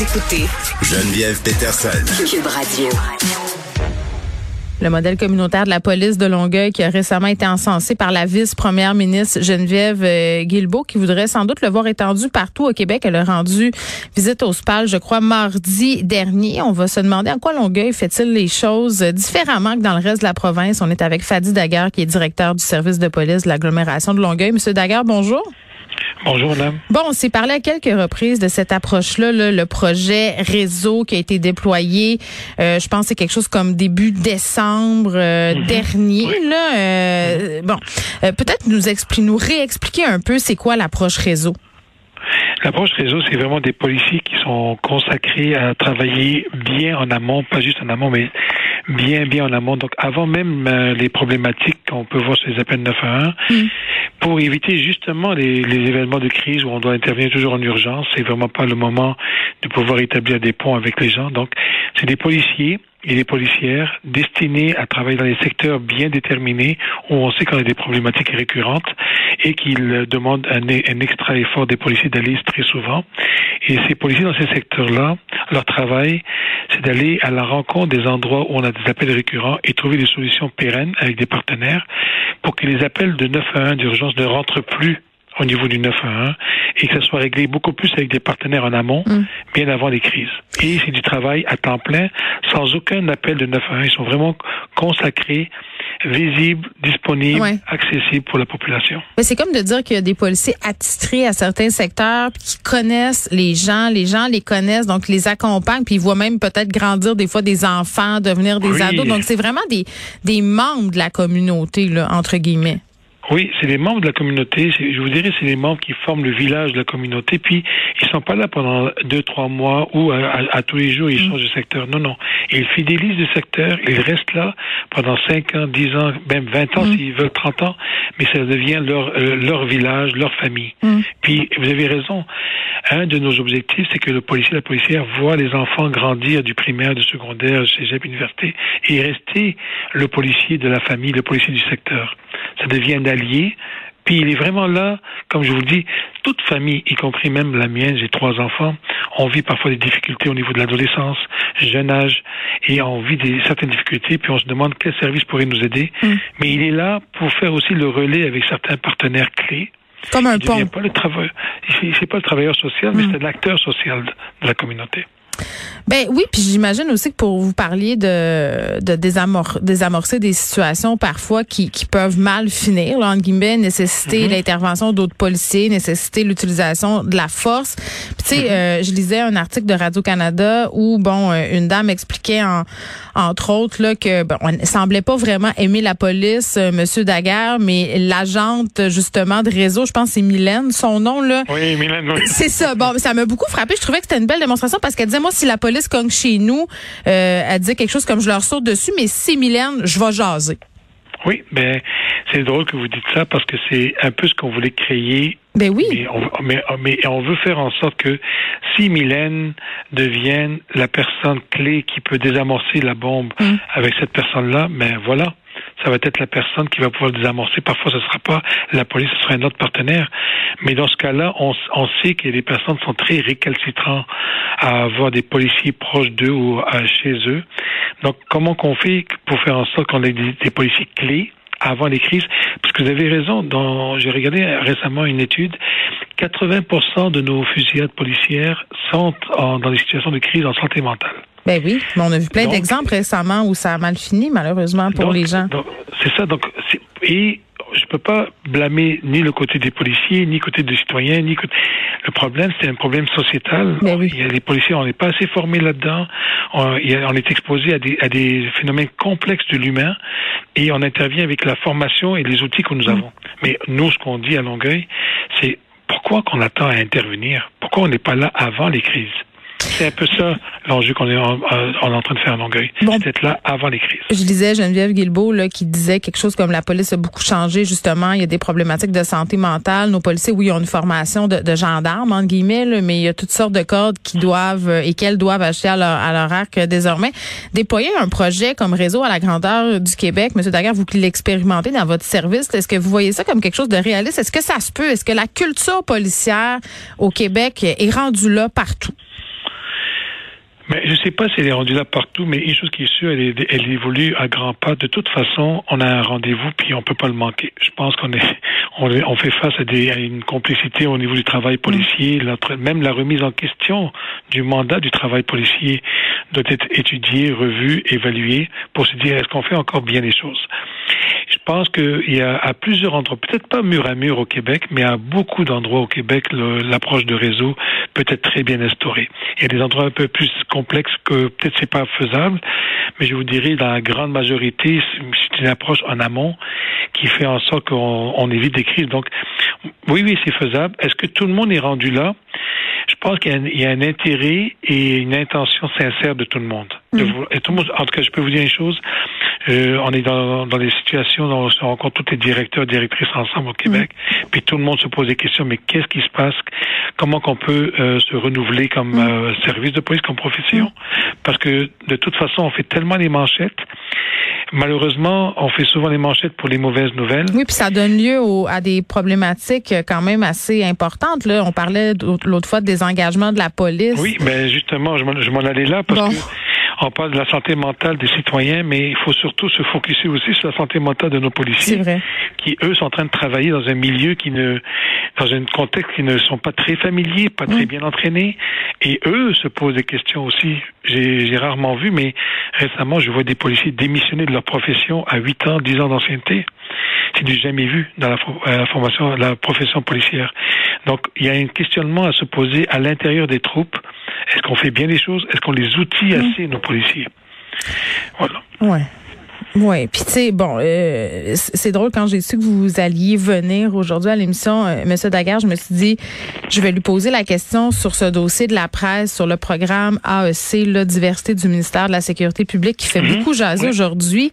Vous écoutez Geneviève Peterson. Cube Radio. Le modèle communautaire de la police de Longueuil qui a récemment été encensé par la vice-première ministre Geneviève euh, Guilbeault qui voudrait sans doute le voir étendu partout au Québec. Elle a rendu visite au SPAL, je crois, mardi dernier. On va se demander en quoi Longueuil fait-il les choses différemment que dans le reste de la province. On est avec Fadi Daguerre qui est directeur du service de police de l'agglomération de Longueuil. Monsieur Daguerre, bonjour. Bonjour, madame. Bon, on s'est parlé à quelques reprises de cette approche-là, là, le projet réseau qui a été déployé. Euh, je pense que c'est quelque chose comme début décembre euh, dernier. Là, euh, bon, peut-être nous nous réexpliquer un peu c'est quoi l'approche réseau. L'approche réseau, c'est vraiment des policiers qui sont consacrés à travailler bien en amont, pas juste en amont, mais bien, bien en amont. Donc, avant même euh, les problématiques qu'on peut voir sur les appels 911, pour éviter justement les, les événements de crise où on doit intervenir toujours en urgence. C'est vraiment pas le moment de pouvoir établir des ponts avec les gens. Donc, c'est des policiers et des policières destinés à travailler dans des secteurs bien déterminés où on sait qu'on a des problématiques récurrentes et qu'ils demandent un, extra effort des policiers d'aller très souvent. Et ces policiers dans ces secteurs-là, leur travail, c'est d'aller à la rencontre des endroits où on a des appels récurrents et trouver des solutions pérennes avec des partenaires pour que les appels de 911 d'urgence ne rentrent plus au niveau du 911 et que ça soit réglé beaucoup plus avec des partenaires en amont, bien avant les crises. Et c'est du travail à temps plein, sans aucun appel de 911. Ils sont vraiment consacrés, visibles, disponibles, Ouais. accessibles pour la population. Mais c'est comme de dire qu'il y a des policiers attitrés à certains secteurs puis qui connaissent les gens, les gens les connaissent, donc les accompagnent, puis ils voient même peut-être grandir des fois des enfants, devenir des Oui. ados. Donc c'est vraiment des des membres de la communauté là entre guillemets. Oui, c'est les membres de la communauté. Je vous dirais, c'est les membres qui forment le village de la communauté. Puis, ils sont pas là pendant deux, trois mois ou à, à- à tous les jours, ils changent de secteur. Non, non. Ils fidélisent le secteur. Ils restent là pendant cinq ans, dix ans, même vingt ans s'ils veulent, trente ans. Mais ça devient leur, euh, leur village, leur famille. Puis, vous avez raison. Un de nos objectifs, c'est que le policier, la policière voit les enfants grandir du primaire, du secondaire, du cégep, université, et rester le policier de la famille, le policier du secteur. Ça devient un allié. Puis il est vraiment là, comme je vous le dis, toute famille, y compris même la mienne, j'ai trois enfants, on vit parfois des difficultés au niveau de l'adolescence, jeune âge, et on vit des, certaines difficultés, puis on se demande quel service pourrait nous aider. Mais il est là pour faire aussi le relais avec certains partenaires clés. Comme un Il pont. pas le travail, c'est pas le travailleur social, mais c'est l'acteur social de la communauté. Ben oui, puis j'imagine aussi que pour vous parliez de, de désamor- désamorcer des situations parfois qui, qui peuvent mal finir, là, entre guillemets, nécessiter l'intervention d'autres policiers, nécessiter l'utilisation de la force. Puis tu sais, euh, je lisais un article de Radio-Canada où, bon, euh, une dame expliquait, en, entre autres, là, que bon, on ne semblait pas vraiment aimer la police, euh, Monsieur Daguerre, mais l'agente, justement, de réseau, je pense que c'est Mylène, son nom, là, Oui, Mylène, oui. c'est ça. Bon, ça m'a beaucoup frappé. Je trouvais que c'était une belle démonstration parce qu'elle disait, moi, si la police cogne chez nous, euh, elle disait quelque chose comme je leur saute dessus, mais si Mylène, je vais jaser. Oui, ben c'est drôle que vous dites ça parce que c'est un peu ce qu'on voulait créer Ben oui. Mais on, mais, mais on veut faire en sorte que si Mylène devienne la personne clé qui peut désamorcer la bombe Mm. avec cette personne-là, ben voilà, ça va être la personne qui va pouvoir le désamorcer. Parfois, ce ne sera pas la police, ce sera un autre partenaire. Mais dans ce cas-là, on, sait que les personnes sont très récalcitrants à avoir des policiers proches d'eux ou à- chez eux. Donc, comment qu'on fait pour faire en sorte qu'on ait des, policiers clés avant les crises? Parce que vous avez raison, j'ai regardé récemment une étude, 80% de nos fusillades policières sont dans des situations de crise en santé mentale. Ben oui, mais on a vu plein d'exemples récemment où ça a mal fini, malheureusement, pour les gens. C'est ça. Donc, et je peux pas blâmer ni le côté des policiers, ni le côté des citoyens, ni côté... le problème, c'est un problème sociétal. Ben oui. Il y a les policiers, on n'est pas assez formés là-dedans. On, on, est exposé à des, à des phénomènes complexes de l'humain et on intervient avec la formation et les outils que nous mm. avons. Mais nous, ce qu'on dit à Longueuil, c'est pourquoi qu'on attend à intervenir? Pourquoi on n'est pas là avant les crises? C'est un peu ça l'enjeu qu'on est en, en, train de faire à Longueuil. Bon, d'être là avant les crises. Je disais Geneviève Guilbeault là, qui disait quelque chose comme la police a beaucoup changé, justement. Il y a des problématiques de santé mentale. Nos policiers, oui, ont une formation de, de gendarmes, entre guillemets, là, mais il y a toutes sortes de codes qui doivent euh, et qu'elles doivent acheter à leur, à leur arc euh, désormais. Déployer un projet comme réseau à la grandeur du Québec, Monsieur Daguerre, vous qui l'expérimentez dans votre service, est-ce que vous voyez ça comme quelque chose de réaliste? Est-ce que ça se peut? Est-ce que la culture policière au Québec est rendue là partout? Mais je ne sais pas si elle est rendue là partout, mais une chose qui est sûre, elle, elle évolue à grands pas. De toute façon, on a un rendez-vous, puis on peut pas le manquer. Je pense qu'on est, on, fait face à, des, à, une complicité au niveau du travail policier. Mm. même la remise en question du mandat du travail policier doit être étudiée, revue, évaluée, pour se dire est-ce qu'on fait encore bien les choses? Je pense qu'il y a à plusieurs endroits, peut-être pas mur à mur au Québec, mais à beaucoup d'endroits au Québec, l'approche de réseau peut être très bien instaurée. Il y a des endroits un peu plus complexes que peut-être c'est pas faisable, mais je vous dirais dans la grande majorité, c'est une approche en amont qui fait en sorte qu'on évite des crises. Donc, oui, oui, c'est faisable. Est-ce que tout le monde est rendu là? Je pense qu'il y, a un intérêt et une intention sincère de tout le monde. De mm. et tout le monde en tout cas, je peux vous dire une chose. Euh, on est dans, dans des situations où on se rencontre tous les directeurs, directrices ensemble au Québec, mm. puis tout le monde se pose des questions. Mais qu'est-ce qui se passe? Comment qu'on peut euh, se renouveler comme mm. euh, service de police, comme profession? Parce que de toute façon, on fait tellement les manchettes Malheureusement, on fait souvent les manchettes pour les mauvaises nouvelles. Oui, puis ça donne lieu à des problématiques quand même assez importantes. Là. On parlait l'autre fois des engagements de la police. Oui, mais justement, je m'en allais là parce que on parle de la santé mentale des citoyens, mais il faut surtout se focuser aussi sur la santé mentale de nos policiers, vrai. qui eux sont en train de travailler dans un milieu qui ne, dans un contexte qui ne sont pas très familiers, pas très bien entraînés, et eux se posent des questions aussi. J'ai rarement vu, mais récemment, je vois des policiers démissionner de leur profession à 8 ans, 10 ans d'ancienneté. C'est du jamais vu dans la, la formation, la profession policière. Donc, il y a un questionnement à se poser à l'intérieur des troupes. Est-ce qu'on fait bien les choses? Est-ce qu'on les outille mm. assez, nos policiers? Voilà. Ouais. Oui, puis tu sais, bon, euh, c'est drôle quand j'ai su que vous alliez venir aujourd'hui à l'émission, euh, Monsieur Daguerre, je me suis dit, je vais lui poser la question sur ce dossier de la presse, sur le programme AEC, la diversité du ministère de la Sécurité publique, qui fait mhm. beaucoup jaser aujourd'hui.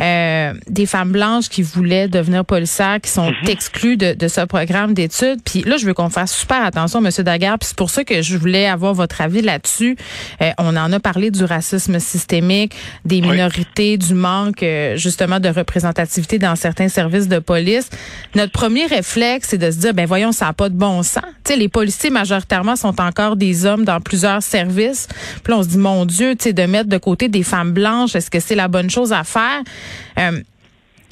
Euh, des femmes blanches qui voulaient devenir policières, qui sont mhm. exclues de, de, ce programme d'études. Puis là, je veux qu'on fasse super attention, Monsieur Daguerre. Puis c'est pour ça que je voulais avoir votre avis là-dessus. Euh, on en a parlé du racisme systémique, des minorités, du manque justement de représentativité dans certains services de police, notre premier réflexe, c'est de se dire, ben voyons, ça n'a pas de bon sens. Sais, les policiers majoritairement sont encore des hommes dans plusieurs services. Puis là, on se dit, mon Dieu, de mettre de côté des femmes blanches, est-ce que c'est la bonne chose à faire? Euh,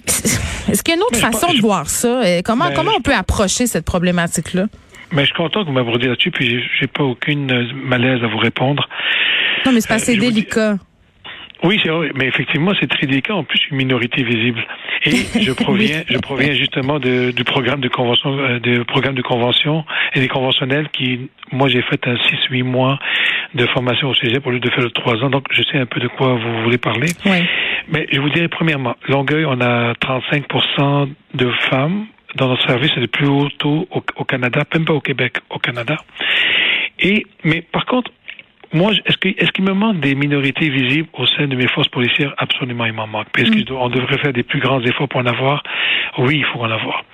est-ce qu'il y a une autre façon de voir ça? Euh, comment, ben, comment on peut approcher cette problématique-là? Mais je suis content que vous m'abordiez là-dessus, puis j'ai pas aucune malaise à vous répondre. Non, mais c'est pas assez euh, délicat. Oui, c'est vrai, mais effectivement, c'est très délicat. En plus, une minorité visible. Et je proviens, je proviens justement de, du programme de convention, euh, de programme de convention et des conventionnels qui, moi, j'ai fait un 6-8 mois de formation au CG pour lieu de faire le 3 ans. Donc, je sais un peu de quoi vous voulez parler. Oui. Mais je vous dirais, premièrement, Longueuil, on a 35% de femmes dans notre service, c'est le plus haut taux au, au Canada, même pas au Québec, au Canada. Et, mais par contre, moi, est-ce qu'il est qu'il me manque des minorités visibles au sein de mes forces policières? Absolument, il m'en manque. Est-ce qu'on mm. devrait faire des plus grands efforts pour en avoir Oui, il faut en avoir.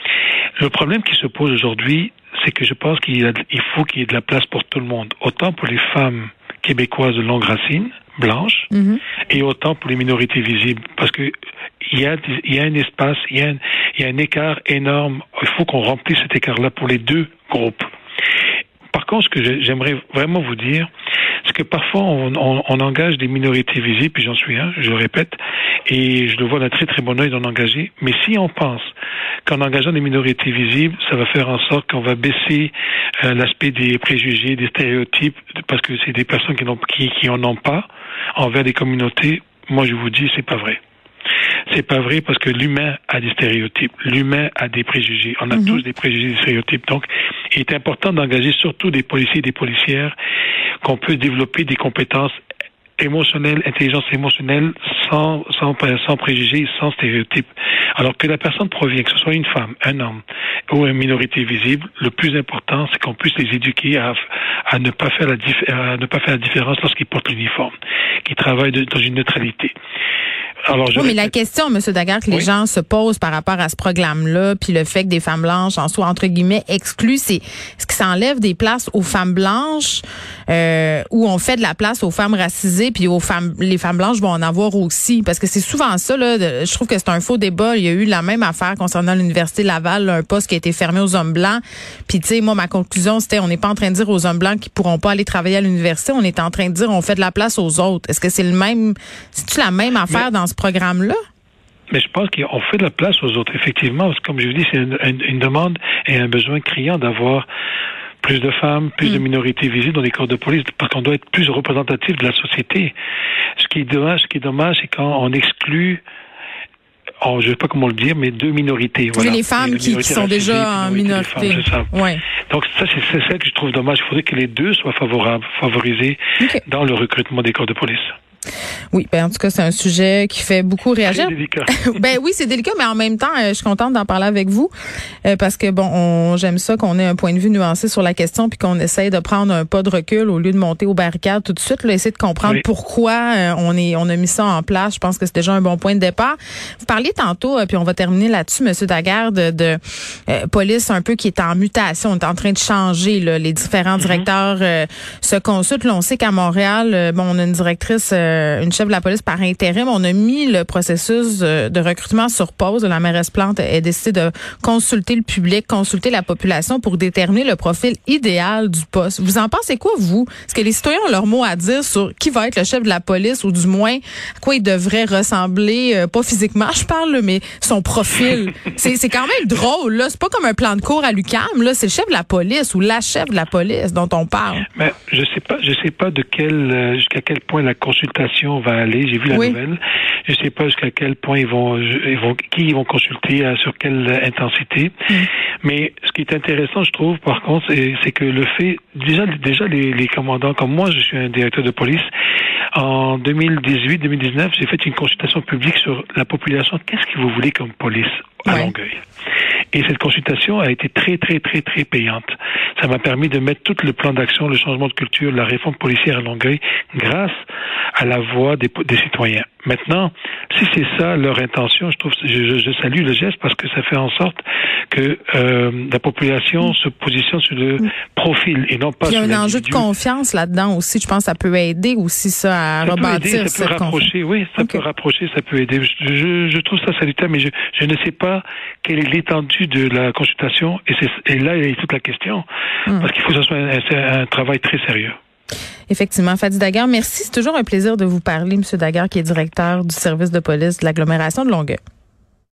Le problème qui se pose aujourd'hui, c'est que je pense qu'il faut qu'il y ait de la place pour tout le monde, autant pour les femmes québécoises de longue racine, blanches, mm-hmm. et autant pour les minorités visibles, parce que il y a, il y a un espace, il y a un, il y a un écart énorme. Il faut qu'on remplisse cet écart-là pour les deux groupes. Par contre, ce que j'aimerais vraiment vous dire, que parfois on, engage des minorités visibles, puis j'en suis un, je le répète, et je le vois d'un très très bon oeil d'en engager. Mais si on pense qu'en engageant des minorités visibles, ça va faire en sorte qu'on va baisser euh, l'aspect des préjugés, des stéréotypes, parce que c'est des personnes qui, n'ont, qui, qui ont pas envers des communautés, moi je vous dis, c'est pas vrai. C'est pas vrai parce que l'humain a des stéréotypes. L'humain a des préjugés. On a mhm. tous des préjugés, des stéréotypes. Donc, il est important d'engager surtout des policiers et des policières qu'on peut développer des compétences émotionnelles, intelligence émotionnelle, sans, sans, sans préjugés, sans stéréotypes. Alors que la personne provient, que ce soit une femme, un homme ou une minorité visible, le plus important, c'est qu'on puisse les éduquer à, à ne pas faire la, à ne pas faire la différence lorsqu'ils portent l'uniforme, qu'ils travaillent dans une neutralité oui, mais la question, M. Daguerre, que les gens se posent par rapport à ce programme-là, puis le fait que des femmes blanches en soient entre guillemets exclues, c'est ce qui s'enlève des places aux femmes blanches euh, où on fait de la place aux femmes racisées, puis aux femmes, les femmes blanches vont en avoir aussi, parce que c'est souvent ça. Là, je trouve que c'est un faux débat. Il y a eu la même affaire concernant l'université Laval, un poste qui a été fermé aux hommes blancs. Puis tu sais, moi ma conclusion c'était, on n'est pas en train de dire aux hommes blancs qu'ils pourront pas aller travailler à l'université, on est en train de dire on fait de la place aux autres. Est-ce que c'est le même, c'est la même affaire dans ce programme-là? Mais je pense qu'on fait de la place aux autres, effectivement, comme je vous dis, c'est une, demande et un besoin criant d'avoir plus de femmes, plus de mm. minorités visibles dans les corps de police, parce qu'on doit être plus représentatif de la société. Ce qui est dommage, ce qui est dommage, c'est quand on exclut oh, je ne sais pas comment le dire, mais deux minorités. Voilà. les femmes qui, sont déjà en minorité. Ouais. Donc ça, c'est ça que je trouve dommage. Il faudrait que les deux soient favorables, favorisés dans le recrutement des corps de police. Oui, ben en tout cas, c'est un sujet qui fait beaucoup réagir. C'est délicat. ben oui, c'est délicat, mais en même temps, euh, je suis contente d'en parler avec vous euh, parce que bon, j'aime ça qu'on ait un point de vue nuancé sur la question puis qu'on essaye de prendre un pas de recul au lieu de monter aux barricades tout de suite, là, essayer de comprendre pourquoi euh, on est on a mis ça en place. Je pense que c'est déjà un bon point de départ. Vous parliez tantôt, puis on va terminer là-dessus, Monsieur Daguerre, de, police un peu qui est en mutation, on est en train de changer. Là, les différents mm-hmm. directeurs se consultent. Là, on sait qu'à Montréal, bon, on a une directrice euh, une chef de la police par intérim. On a mis le processus euh, de recrutement sur pause. La mairesse Plante a décidé de consulter le public, consulter la population pour déterminer le profil idéal du poste. Vous en pensez quoi, vous? Est-ce que les citoyens ont leur mot à dire sur qui va être le chef de la police ou du moins à quoi il devrait ressembler, euh, pas physiquement, je parle, mais son profil? c'est quand même drôle, là. C'est pas comme un plan de cours à l'UCAM, là. C'est le chef de la police ou la chef de la police dont on parle. Mais je sais pas, je sais pas de quel, jusqu'à quel point la consultation va aller. J'ai vu la nouvelle. Je ne sais pas jusqu'à quel point ils vont, ils vont, qui ils vont consulter, euh, sur quelle intensité. Mm. Mais ce qui est intéressant, je trouve, par contre, c'est que le fait, déjà, déjà les, les commandants, comme moi, je suis un directeur de police. En 2018-2019, j'ai fait une consultation publique sur la population. Qu'est-ce que vous voulez comme police à Longueuil? Et cette consultation a été très, très, très, très payante. Ça m'a permis de mettre tout le plan d'action, le changement de culture, la réforme policière à Longueuil, grâce à la voix des, des citoyens. Maintenant, si c'est ça leur intention, je trouve, je, je, salue le geste parce que ça fait en sorte que euh, la population se positionne sur le profil et non pas. Il y a un enjeu de confiance là-dedans aussi. Je pense que ça peut aider aussi ça à ça rebâtir peut ça peut rapprocher. Oui, ça peut rapprocher, ça peut aider. Je, je, trouve ça salutaire, mais je, je ne sais pas quelle est l'étendue de la consultation et, et là il y a toute la question hmm. parce qu'il faut que ce soit un, un travail très sérieux. Effectivement, Fadi Daguerre, merci. C'est toujours un plaisir de vous parler, Monsieur Daguerre, qui est directeur du service de police de l'agglomération de Longueuil.